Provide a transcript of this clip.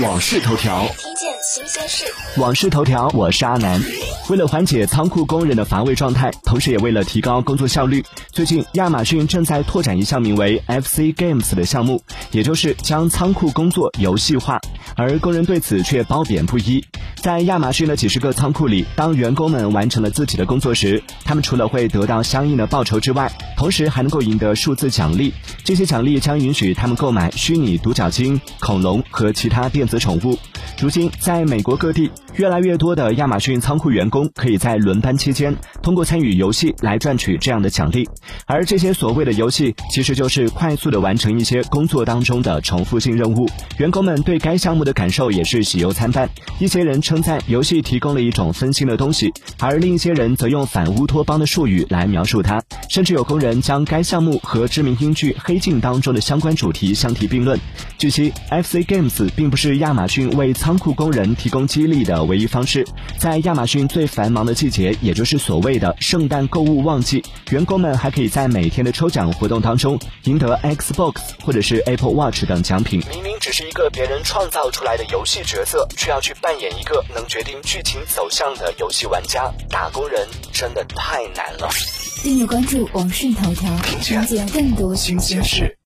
往事头条，听见新鲜事。往事头条，我是阿南。为了缓解仓库工人的乏味状态，同时也为了提高工作效率，最近亚马逊正在拓展一项名为 FC Games 的项目，也就是将仓库工作游戏化。而工人对此却褒贬不一。在亚马逊的几十个仓库里，当员工们完成了自己的工作时，他们除了会得到相应的报酬之外，同时还能够赢得数字奖励。这些奖励将允许他们购买虚拟独角鲸、恐龙和其他电子宠物。如今，在美国各地，越来越多的亚马逊仓库员工可以在轮班期间通过参与游戏来赚取这样的奖励。而这些所谓的游戏，其实就是快速的完成一些工作当中的重复性任务。员工们对该项目的感受也是喜忧参半。一些人称赞游戏提供了一种分心的东西，而另一些人则用反乌托邦的术语来描述它。甚至有工人将该项目和知名英剧《黑镜》当中的相关主题相提并论。据悉，FC Games 并不是亚马逊为仓仓库工人提供激励的唯一方式。在亚马逊最繁忙的季节，也就是所谓的圣诞购物旺季，员工们还可以在每天的抽奖活动当中赢得 Xbox 或者是 Apple Watch 等奖品。明明只是一个别人创造出来的游戏角色，却要去扮演一个能决定剧情走向的游戏玩家，打工人真的太难了。订阅关注网讯头条，了解更多新鲜事。